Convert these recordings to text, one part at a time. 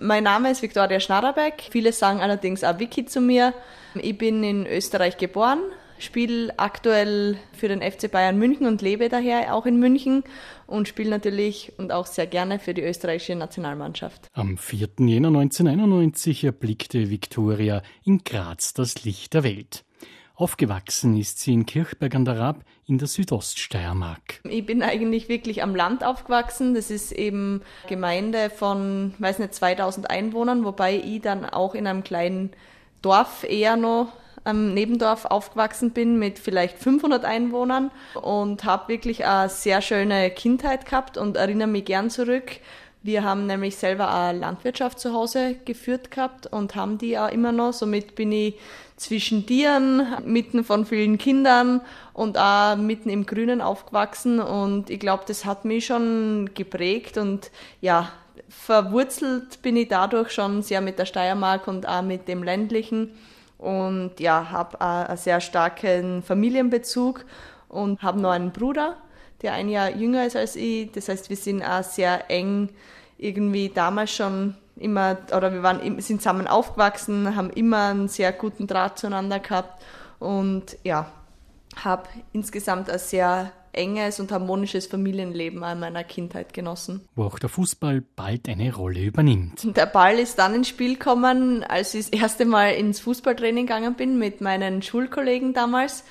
Mein Name ist Viktoria Schnarrebeck. Viele sagen allerdings auch Vicky zu mir. Ich bin in Österreich geboren, spiele aktuell für den FC Bayern München und lebe daher auch in München und spiele natürlich und auch sehr gerne für die österreichische Nationalmannschaft. Am 4. Jänner 1991 erblickte Viktoria in Graz das Licht der Welt. Aufgewachsen ist sie in Kirchberg an der Raab in der Südoststeiermark. Ich bin eigentlich wirklich am Land aufgewachsen. Das ist eben Gemeinde von, weiß nicht, 2000 Einwohnern, wobei ich dann auch in einem kleinen Dorf eher noch am Nebendorf aufgewachsen bin mit vielleicht 500 Einwohnern und habe wirklich eine sehr schöne Kindheit gehabt und erinnere mich gern zurück. Wir haben nämlich selber eine Landwirtschaft zu Hause geführt gehabt und haben die auch immer noch. Somit bin ich zwischen Tieren, mitten von vielen Kindern und auch mitten im Grünen aufgewachsen. Und ich glaube, das hat mich schon geprägt und ja, verwurzelt bin ich dadurch schon sehr mit der Steiermark und auch mit dem ländlichen und ja, habe einen sehr starken Familienbezug und habe noch einen Bruder, der ein Jahr jünger ist als ich. Das heißt, wir sind auch sehr eng irgendwie damals schon immer, oder wir waren, sind zusammen aufgewachsen, haben immer einen sehr guten Draht zueinander gehabt und ja, habe insgesamt ein sehr enges und harmonisches Familienleben in meiner Kindheit genossen. Wo auch der Fußball bald eine Rolle übernimmt. Der Ball ist dann ins Spiel gekommen, als ich das erste Mal ins Fußballtraining gegangen bin mit meinen Schulkollegen damals.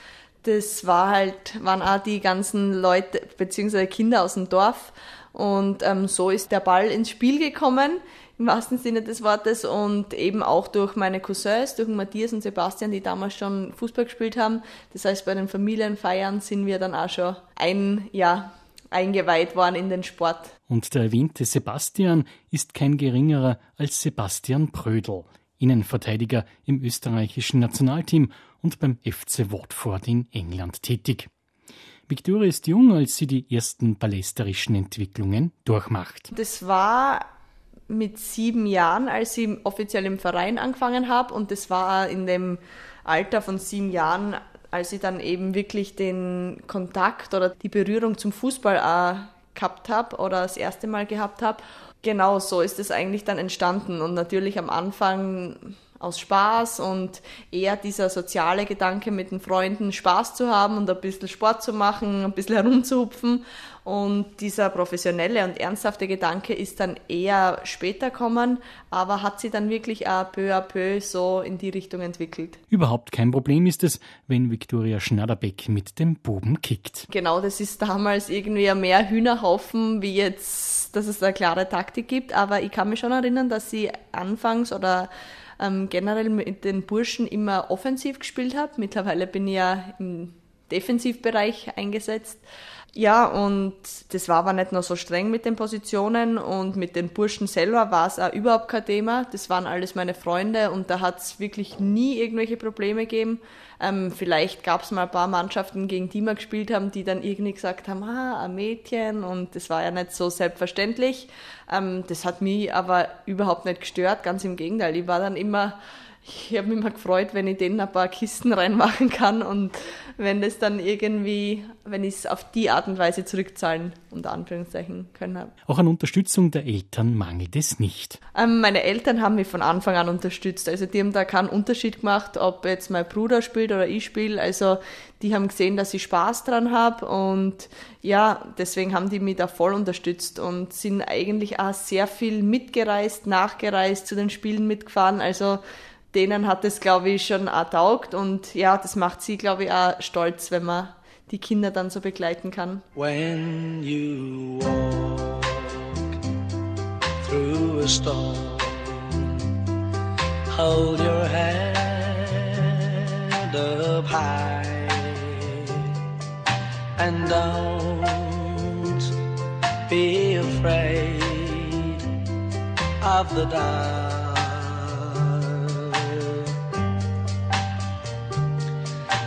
Das war halt, waren auch die ganzen Leute bzw. Kinder aus dem Dorf und ähm, so ist der Ball ins Spiel gekommen, im wahrsten Sinne des Wortes. Und eben auch durch meine Cousins, durch Matthias und Sebastian, die damals schon Fußball gespielt haben. Das heißt, bei den Familienfeiern sind wir dann auch schon ein Jahr eingeweiht worden in den Sport. Und der erwähnte Sebastian ist kein geringerer als Sebastian Prödel, Innenverteidiger im österreichischen Nationalteam und beim FC Watford in England tätig. Victoria ist jung, als sie die ersten palästerischen Entwicklungen durchmacht. Das war mit sieben Jahren, als ich offiziell im Verein angefangen habe und das war in dem Alter von sieben Jahren, als ich dann eben wirklich den Kontakt oder die Berührung zum Fußball auch gehabt habe oder das erste Mal gehabt habe. Genau so ist es eigentlich dann entstanden und natürlich am Anfang aus Spaß und eher dieser soziale Gedanke mit den Freunden Spaß zu haben und ein bisschen Sport zu machen, ein bisschen herumzuhupfen. Und dieser professionelle und ernsthafte Gedanke ist dann eher später kommen, aber hat sich dann wirklich auch peu à peu so in die Richtung entwickelt. Überhaupt kein Problem ist es, wenn Viktoria Schnatterbeck mit dem Buben kickt. Genau, das ist damals irgendwie mehr Hühnerhaufen, wie jetzt, dass es eine klare Taktik gibt. Aber ich kann mich schon erinnern, dass sie anfangs oder ähm, generell mit den Burschen immer offensiv gespielt habe. Mittlerweile bin ich ja im Defensivbereich eingesetzt. Ja, und das war aber nicht nur so streng mit den Positionen und mit den Burschen selber war es auch überhaupt kein Thema. Das waren alles meine Freunde und da hat es wirklich nie irgendwelche Probleme gegeben. Ähm, vielleicht gab es mal ein paar Mannschaften, gegen die wir gespielt haben, die dann irgendwie gesagt haben, ah, ein Mädchen und das war ja nicht so selbstverständlich. Ähm, das hat mich aber überhaupt nicht gestört, ganz im Gegenteil. Ich war dann immer ich habe mich immer gefreut, wenn ich denen ein paar Kisten reinmachen kann und wenn das dann irgendwie, wenn ich es auf die Art und Weise zurückzahlen, unter Anführungszeichen, können habe. Auch an Unterstützung der Eltern mangelt es nicht. Ähm, meine Eltern haben mich von Anfang an unterstützt. Also die haben da keinen Unterschied gemacht, ob jetzt mein Bruder spielt oder ich spiele. Also die haben gesehen, dass ich Spaß dran habe und ja, deswegen haben die mich da voll unterstützt und sind eigentlich auch sehr viel mitgereist, nachgereist, zu den Spielen mitgefahren. Also denen hat es, glaube ich, schon auch taugt und ja, das macht sie, glaube ich, auch stolz, wenn man die Kinder dann so begleiten kann. When you walk through a storm, hold your head up high and don't be afraid of the dark.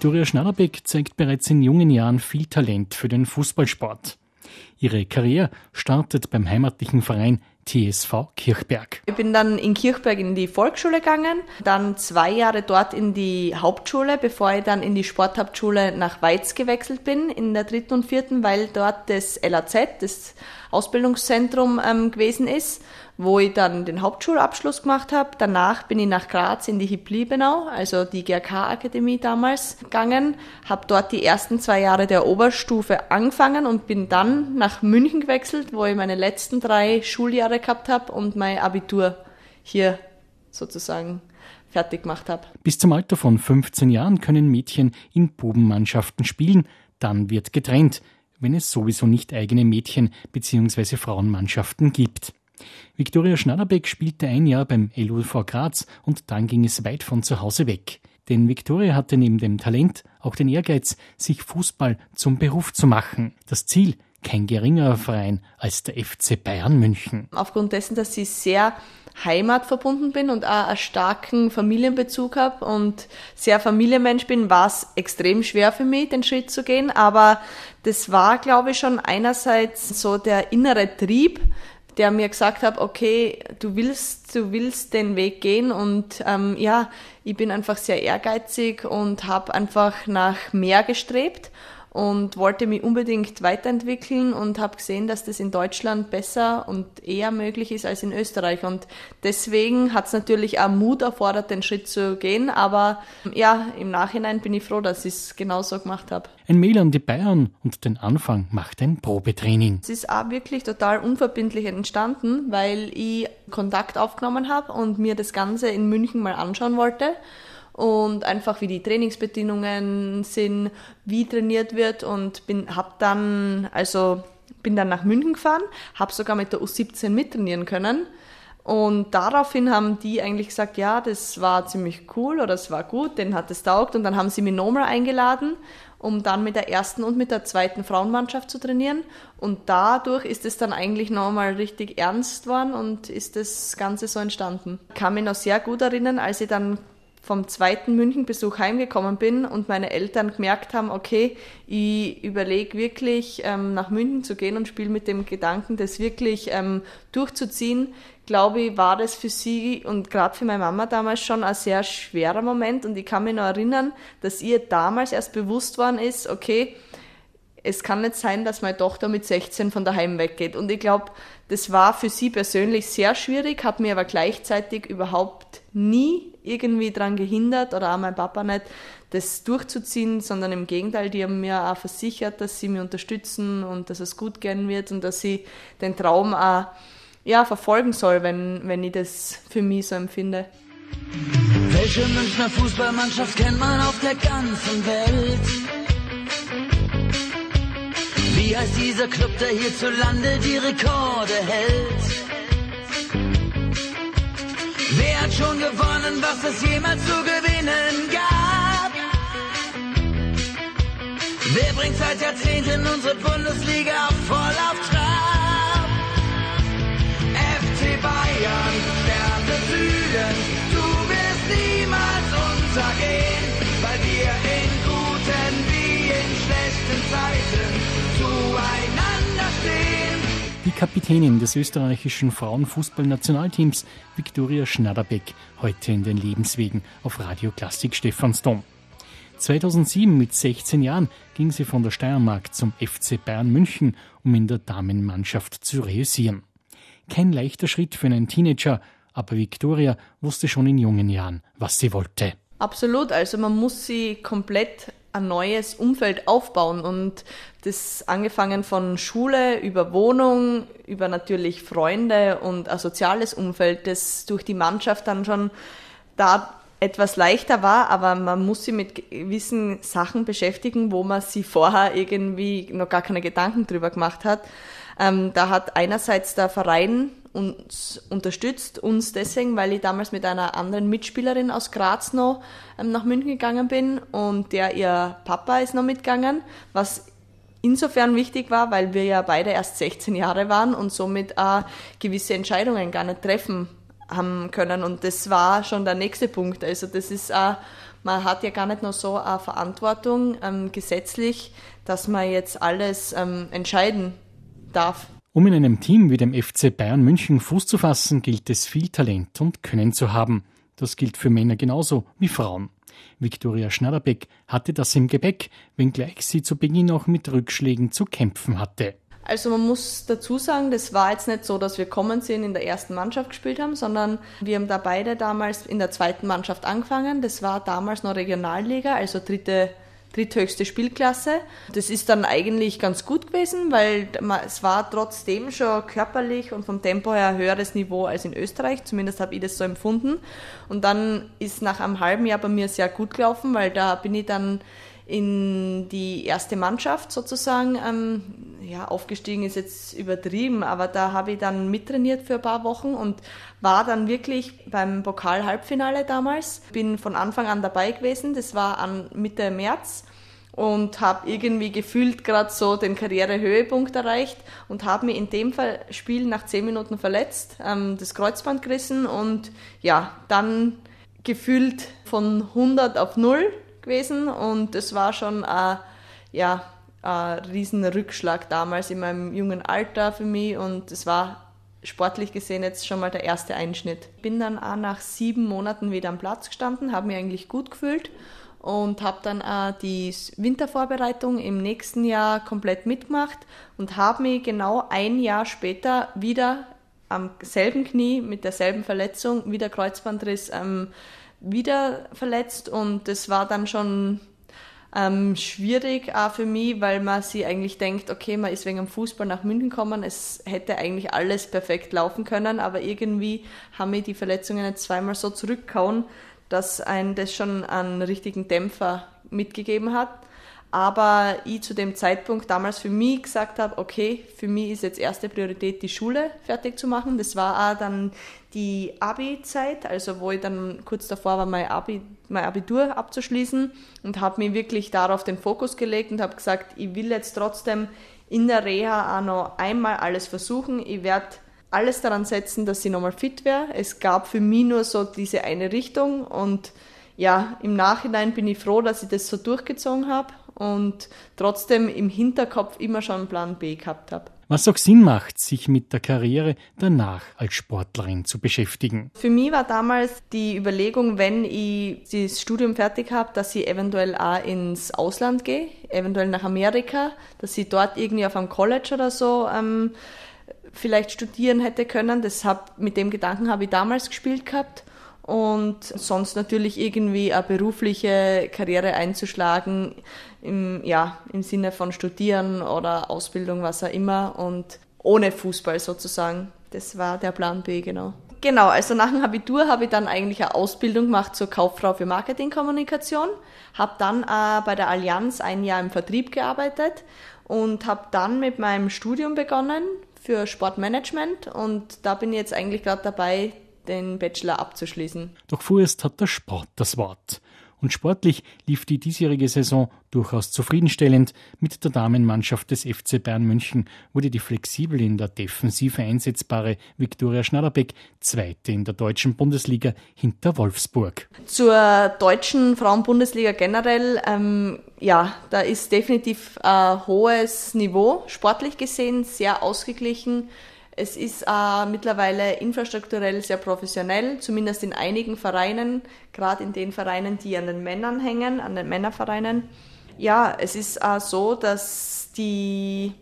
Viktoria Schnarrbeck zeigt bereits in jungen Jahren viel Talent für den Fußballsport. Ihre Karriere startet beim heimatlichen Verein TSV Kirchberg. Ich bin dann in Kirchberg in die Volksschule gegangen, dann zwei Jahre dort in die Hauptschule, bevor ich dann in die Sporthauptschule nach Weiz gewechselt bin, in der dritten und vierten, weil dort das LAZ, das Ausbildungszentrum ähm, gewesen ist, wo ich dann den Hauptschulabschluss gemacht habe. Danach bin ich nach Graz in die HIP Liebenau, also die GRK-Akademie damals, gegangen, habe dort die ersten zwei Jahre der Oberstufe angefangen und bin dann nach München gewechselt, wo ich meine letzten drei Schuljahre gehabt habe und mein Abitur hier sozusagen fertig gemacht habe. Bis zum Alter von 15 Jahren können Mädchen in Bubenmannschaften spielen, dann wird getrennt, wenn es sowieso nicht eigene Mädchen- bzw. Frauenmannschaften gibt. Viktoria Schnatterbeck spielte ein Jahr beim LUV Graz und dann ging es weit von zu Hause weg. Denn Viktoria hatte neben dem Talent auch den Ehrgeiz, sich Fußball zum Beruf zu machen. Das Ziel, kein geringerer Verein als der FC Bayern München. Aufgrund dessen, dass ich sehr heimatverbunden bin und auch einen starken Familienbezug habe und sehr Familienmensch bin, war es extrem schwer für mich, den Schritt zu gehen. Aber das war, glaube ich, schon einerseits so der innere Trieb, der mir gesagt hat, okay, du willst, du willst den Weg gehen und ähm, ja, ich bin einfach sehr ehrgeizig und habe einfach nach mehr gestrebt und wollte mich unbedingt weiterentwickeln und habe gesehen, dass das in Deutschland besser und eher möglich ist als in Österreich. Und deswegen hat es natürlich auch Mut erfordert, den Schritt zu gehen. Aber ja, im Nachhinein bin ich froh, dass ich es genauso gemacht habe. Ein Mail an die Bayern und den Anfang macht ein Probetraining. Es ist auch wirklich total unverbindlich entstanden, weil ich Kontakt aufgenommen habe und mir das Ganze in München mal anschauen wollte und einfach wie die Trainingsbedingungen sind, wie trainiert wird und bin hab dann also bin dann nach München gefahren, habe sogar mit der U17 mittrainieren können. Und daraufhin haben die eigentlich gesagt, ja, das war ziemlich cool oder es war gut, denen hat es taugt. Und dann haben sie mich nochmal eingeladen, um dann mit der ersten und mit der zweiten Frauenmannschaft zu trainieren. Und dadurch ist es dann eigentlich nochmal richtig ernst worden und ist das Ganze so entstanden. Ich kann mich noch sehr gut erinnern, als ich dann vom zweiten Münchenbesuch heimgekommen bin und meine Eltern gemerkt haben, okay, ich überlege wirklich ähm, nach München zu gehen und spiele mit dem Gedanken, das wirklich ähm, durchzuziehen, glaube ich, war das für sie und gerade für meine Mama damals schon ein sehr schwerer Moment und ich kann mich noch erinnern, dass ihr damals erst bewusst worden ist, okay, es kann nicht sein, dass meine Tochter mit 16 von daheim weggeht. Und ich glaube, das war für sie persönlich sehr schwierig, hat mir aber gleichzeitig überhaupt nie irgendwie daran gehindert oder auch mein Papa nicht, das durchzuziehen, sondern im Gegenteil, die haben mir auch versichert, dass sie mich unterstützen und dass es gut gehen wird und dass sie den Traum auch ja, verfolgen soll, wenn, wenn ich das für mich so empfinde. Welche Münchner Fußballmannschaft kennt man auf der ganzen Welt? Wie heißt dieser Club, der hierzulande die Rekorde hält? Schon gewonnen, was es jemals zu gewinnen gab? Wer bringt seit Jahrzehnten unsere Bundesliga voll auf Trab? FC Bayern, Sterne Süden, du wirst niemals untergehen, Kapitänin des österreichischen Frauenfußballnationalteams, Viktoria Schnatterbeck, heute in den Lebenswegen auf Radio Klassik Stephansdom. 2007 mit 16 Jahren ging sie von der Steiermark zum FC Bayern München, um in der Damenmannschaft zu reüssieren. Kein leichter Schritt für einen Teenager, aber Victoria wusste schon in jungen Jahren, was sie wollte. Absolut, also man muss sie komplett ein neues Umfeld aufbauen und das angefangen von Schule über Wohnung, über natürlich Freunde und ein soziales Umfeld, das durch die Mannschaft dann schon da etwas leichter war, aber man muss sie mit gewissen Sachen beschäftigen, wo man sie vorher irgendwie noch gar keine Gedanken drüber gemacht hat. Ähm, da hat einerseits der Verein uns unterstützt, uns deswegen, weil ich damals mit einer anderen Mitspielerin aus Graz noch ähm, nach München gegangen bin und der ihr Papa ist noch mitgegangen, was insofern wichtig war, weil wir ja beide erst 16 Jahre waren und somit auch gewisse Entscheidungen gar nicht treffen haben können. Und das war schon der nächste Punkt. Also das ist auch, man hat ja gar nicht noch so eine Verantwortung ähm, gesetzlich, dass man jetzt alles ähm, entscheiden darf. Um in einem Team wie dem FC Bayern München Fuß zu fassen, gilt es viel Talent und Können zu haben. Das gilt für Männer genauso wie Frauen. Viktoria Schneiderbeck hatte das im Gepäck, wenngleich sie zu Beginn auch mit Rückschlägen zu kämpfen hatte. Also man muss dazu sagen, das war jetzt nicht so, dass wir kommen sind in der ersten Mannschaft gespielt haben, sondern wir haben da beide damals in der zweiten Mannschaft angefangen. Das war damals noch Regionalliga, also dritte dritthöchste Spielklasse. Das ist dann eigentlich ganz gut gewesen, weil es war trotzdem schon körperlich und vom Tempo her höheres Niveau als in Österreich. Zumindest habe ich das so empfunden. Und dann ist nach einem halben Jahr bei mir sehr gut gelaufen, weil da bin ich dann in die erste Mannschaft sozusagen ähm, ja, aufgestiegen ist jetzt übertrieben, aber da habe ich dann mittrainiert für ein paar Wochen und war dann wirklich beim Pokal-Halbfinale damals. Bin von Anfang an dabei gewesen, das war an Mitte März und habe irgendwie gefühlt gerade so den Karrierehöhepunkt erreicht und habe mich in dem Spiel nach zehn Minuten verletzt, ähm, das Kreuzband gerissen und ja, dann gefühlt von 100 auf 0 gewesen und es war schon ein, ja, ein riesen Rückschlag damals in meinem jungen Alter für mich und es war sportlich gesehen jetzt schon mal der erste Einschnitt. Bin dann auch nach sieben Monaten wieder am Platz gestanden, habe mich eigentlich gut gefühlt und habe dann auch die Wintervorbereitung im nächsten Jahr komplett mitgemacht und habe mich genau ein Jahr später wieder am selben Knie mit derselben Verletzung, wieder Kreuzbandriss, ähm, wieder verletzt und das war dann schon ähm, schwierig auch für mich, weil man sich eigentlich denkt, okay, man ist wegen dem Fußball nach München gekommen, es hätte eigentlich alles perfekt laufen können, aber irgendwie haben mir die Verletzungen jetzt zweimal so zurückgehauen, dass ein das schon einen richtigen Dämpfer mitgegeben hat aber ich zu dem Zeitpunkt damals für mich gesagt habe, okay, für mich ist jetzt erste Priorität, die Schule fertig zu machen. Das war auch dann die Abi-Zeit, also wo ich dann kurz davor war, mein, Abi, mein Abitur abzuschließen und habe mir wirklich darauf den Fokus gelegt und habe gesagt, ich will jetzt trotzdem in der Reha auch noch einmal alles versuchen. Ich werde alles daran setzen, dass ich nochmal fit wäre. Es gab für mich nur so diese eine Richtung und ja, im Nachhinein bin ich froh, dass ich das so durchgezogen habe und trotzdem im Hinterkopf immer schon einen Plan B gehabt habe. Was auch Sinn macht, sich mit der Karriere danach als Sportlerin zu beschäftigen. Für mich war damals die Überlegung, wenn ich das Studium fertig habe, dass ich eventuell auch ins Ausland gehe, eventuell nach Amerika, dass ich dort irgendwie auf einem College oder so ähm, vielleicht studieren hätte können. Das hab, mit dem Gedanken habe ich damals gespielt gehabt und sonst natürlich irgendwie eine berufliche Karriere einzuschlagen, im, ja, im Sinne von Studieren oder Ausbildung, was auch immer und ohne Fußball sozusagen. Das war der Plan B, genau. Genau, also nach dem Abitur habe ich dann eigentlich eine Ausbildung gemacht zur Kauffrau für Marketingkommunikation, habe dann äh, bei der Allianz ein Jahr im Vertrieb gearbeitet und habe dann mit meinem Studium begonnen für Sportmanagement und da bin ich jetzt eigentlich gerade dabei, den Bachelor abzuschließen. Doch vorerst hat der Sport das Wort. Und sportlich lief die diesjährige Saison durchaus zufriedenstellend. Mit der Damenmannschaft des FC Bayern München wurde die flexibel in der Defensive einsetzbare Viktoria Schneiderbeck Zweite in der deutschen Bundesliga hinter Wolfsburg. Zur deutschen Frauenbundesliga generell, ähm, ja, da ist definitiv ein hohes Niveau, sportlich gesehen, sehr ausgeglichen Es ist äh, mittlerweile infrastrukturell sehr professionell, zumindest in einigen Vereinen, gerade in den Vereinen, die an den Männern hängen, an den Männervereinen. Ja, es ist äh, so, dass die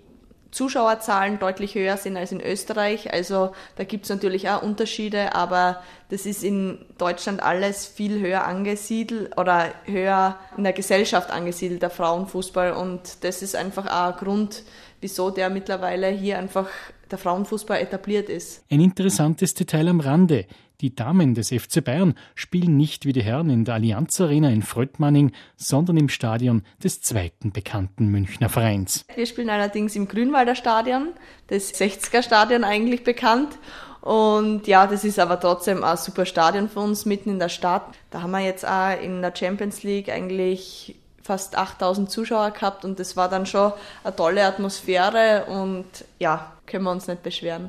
Zuschauerzahlen deutlich höher sind als in Österreich. Also da gibt es natürlich auch Unterschiede, aber das ist in Deutschland alles viel höher angesiedelt oder höher in der Gesellschaft angesiedelt, der Frauenfußball. Und das ist einfach auch ein Grund, wieso der mittlerweile hier einfach der Frauenfußball etabliert ist. Ein interessantes Detail am Rande. Die Damen des FC Bayern spielen nicht wie die Herren in der Allianz Arena in Fröttmanning, sondern im Stadion des zweiten bekannten Münchner Vereins. Wir spielen allerdings im Grünwalder Stadion, das 60er Stadion eigentlich bekannt. Und ja, das ist aber trotzdem ein super Stadion für uns mitten in der Stadt. Da haben wir jetzt auch in der Champions League eigentlich fast 8000 Zuschauer gehabt und das war dann schon eine tolle Atmosphäre und ja, können wir uns nicht beschweren.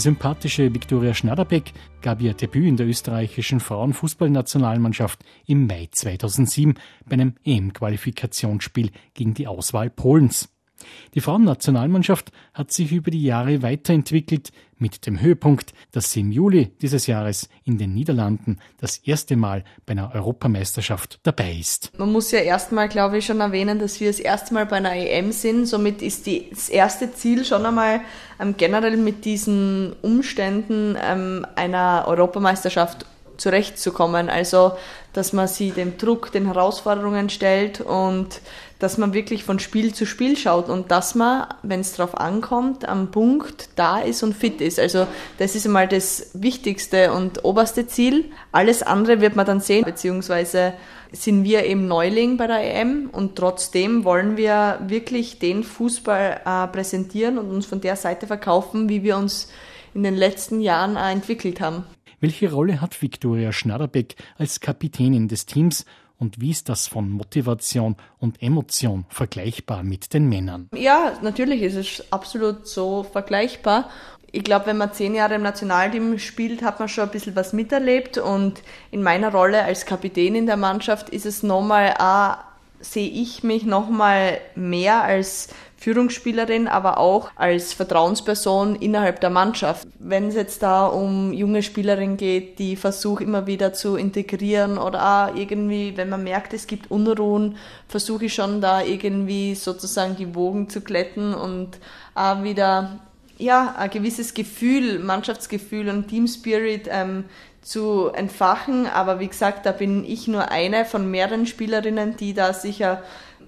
Die sympathische Viktoria Schnaderbeck gab ihr Debüt in der österreichischen Frauenfußballnationalmannschaft im Mai 2007 bei einem EM-Qualifikationsspiel gegen die Auswahl Polens. Die Frauennationalmannschaft hat sich über die Jahre weiterentwickelt, mit dem Höhepunkt, dass sie im Juli dieses Jahres in den Niederlanden das erste Mal bei einer Europameisterschaft dabei ist. Man muss ja erstmal, glaube ich, schon erwähnen, dass wir das erste Mal bei einer EM sind. Somit ist die, das erste Ziel schon einmal ähm, generell mit diesen Umständen ähm, einer Europameisterschaft zurechtzukommen. Also, dass man sie dem Druck, den Herausforderungen stellt und dass man wirklich von Spiel zu Spiel schaut und dass man, wenn es darauf ankommt, am Punkt da ist und fit ist. Also das ist einmal das wichtigste und oberste Ziel. Alles andere wird man dann sehen, beziehungsweise sind wir eben Neuling bei der EM und trotzdem wollen wir wirklich den Fußball äh, präsentieren und uns von der Seite verkaufen, wie wir uns in den letzten Jahren äh, entwickelt haben. Welche Rolle hat Viktoria Schnaderbeck als Kapitänin des Teams und wie ist das von Motivation und Emotion vergleichbar mit den Männern? Ja, natürlich ist es absolut so vergleichbar. Ich glaube, wenn man zehn Jahre im Nationalteam spielt, hat man schon ein bisschen was miterlebt und in meiner Rolle als Kapitän in der Mannschaft ist es nochmal, sehe ich mich nochmal mehr als Führungsspielerin, aber auch als Vertrauensperson innerhalb der Mannschaft. Wenn es jetzt da um junge Spielerinnen geht, die versuche immer wieder zu integrieren oder auch irgendwie, wenn man merkt, es gibt Unruhen, versuche ich schon da irgendwie sozusagen die Wogen zu glätten und auch wieder ja, ein gewisses Gefühl, Mannschaftsgefühl und Team Spirit ähm, zu entfachen. Aber wie gesagt, da bin ich nur eine von mehreren Spielerinnen, die da sicher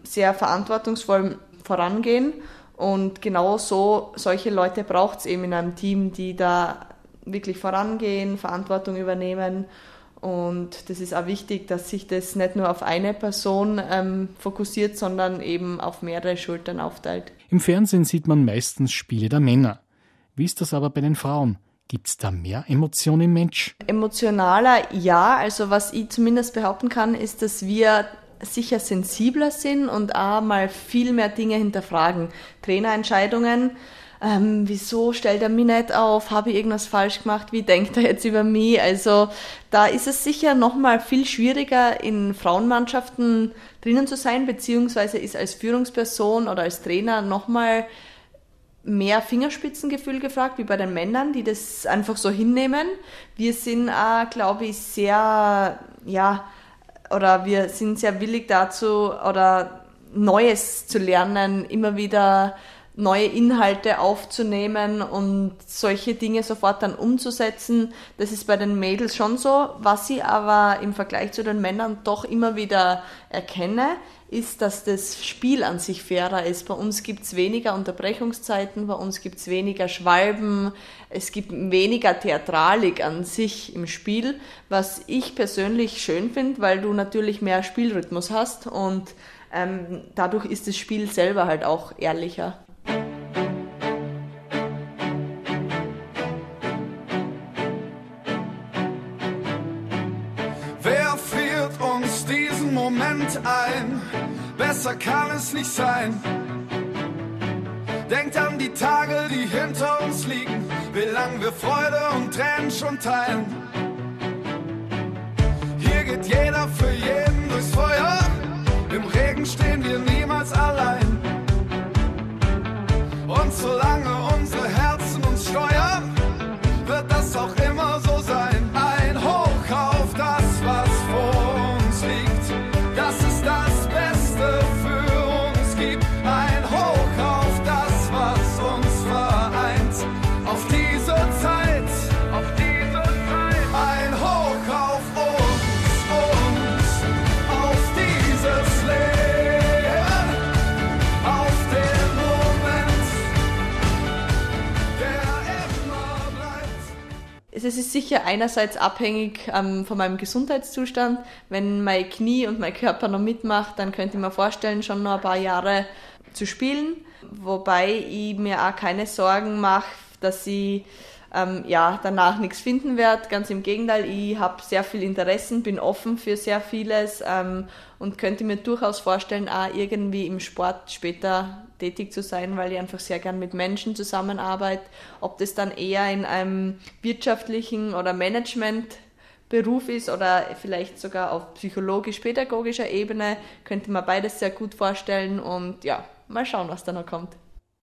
sehr verantwortungsvoll vorangehen. Und genau so, solche Leute braucht es eben in einem Team, die da wirklich vorangehen, Verantwortung übernehmen. Und das ist auch wichtig, dass sich das nicht nur auf eine Person ähm, fokussiert, sondern eben auf mehrere Schultern aufteilt. Im Fernsehen sieht man meistens Spiele der Männer. Wie ist das aber bei den Frauen? Gibt es da mehr Emotionen im Mensch? Emotionaler, ja. Also was ich zumindest behaupten kann, ist, dass wir sicher sensibler sind und auch mal viel mehr Dinge hinterfragen. Trainerentscheidungen, ähm, wieso stellt er mich nicht auf, habe ich irgendwas falsch gemacht, wie denkt er jetzt über mich? Also da ist es sicher nochmal viel schwieriger, in Frauenmannschaften drinnen zu sein, beziehungsweise ist als Führungsperson oder als Trainer nochmal mehr Fingerspitzengefühl gefragt, wie bei den Männern, die das einfach so hinnehmen. Wir sind, äh, glaube ich, sehr, ja, oder wir sind sehr willig dazu, oder Neues zu lernen, immer wieder neue Inhalte aufzunehmen und solche Dinge sofort dann umzusetzen. Das ist bei den Mädels schon so. Was ich aber im Vergleich zu den Männern doch immer wieder erkenne, ist, dass das Spiel an sich fairer ist. Bei uns gibt's weniger Unterbrechungszeiten, bei uns gibt's weniger Schwalben, es gibt weniger Theatralik an sich im Spiel, was ich persönlich schön finde, weil du natürlich mehr Spielrhythmus hast und ähm, dadurch ist das Spiel selber halt auch ehrlicher. Besser kann es nicht sein. Denkt an die Tage, die hinter uns liegen, wie lang wir Freude und Tränen schon teilen. Hier geht jeder für jeden durchs Feuer, im Regen stehen wir Es ist sicher einerseits abhängig ähm, von meinem Gesundheitszustand. Wenn mein Knie und mein Körper noch mitmacht, dann könnte ich mir vorstellen, schon noch ein paar Jahre zu spielen. Wobei ich mir auch keine Sorgen mache, dass ich ähm, ja, danach nichts finden werde. Ganz im Gegenteil, ich habe sehr viel Interessen, bin offen für sehr vieles ähm, und könnte mir durchaus vorstellen, auch irgendwie im Sport später tätig zu sein, weil ich einfach sehr gern mit Menschen zusammenarbeite. Ob das dann eher in einem wirtschaftlichen oder Managementberuf ist oder vielleicht sogar auf psychologisch-pädagogischer Ebene, könnte man beides sehr gut vorstellen und ja, mal schauen, was da noch kommt.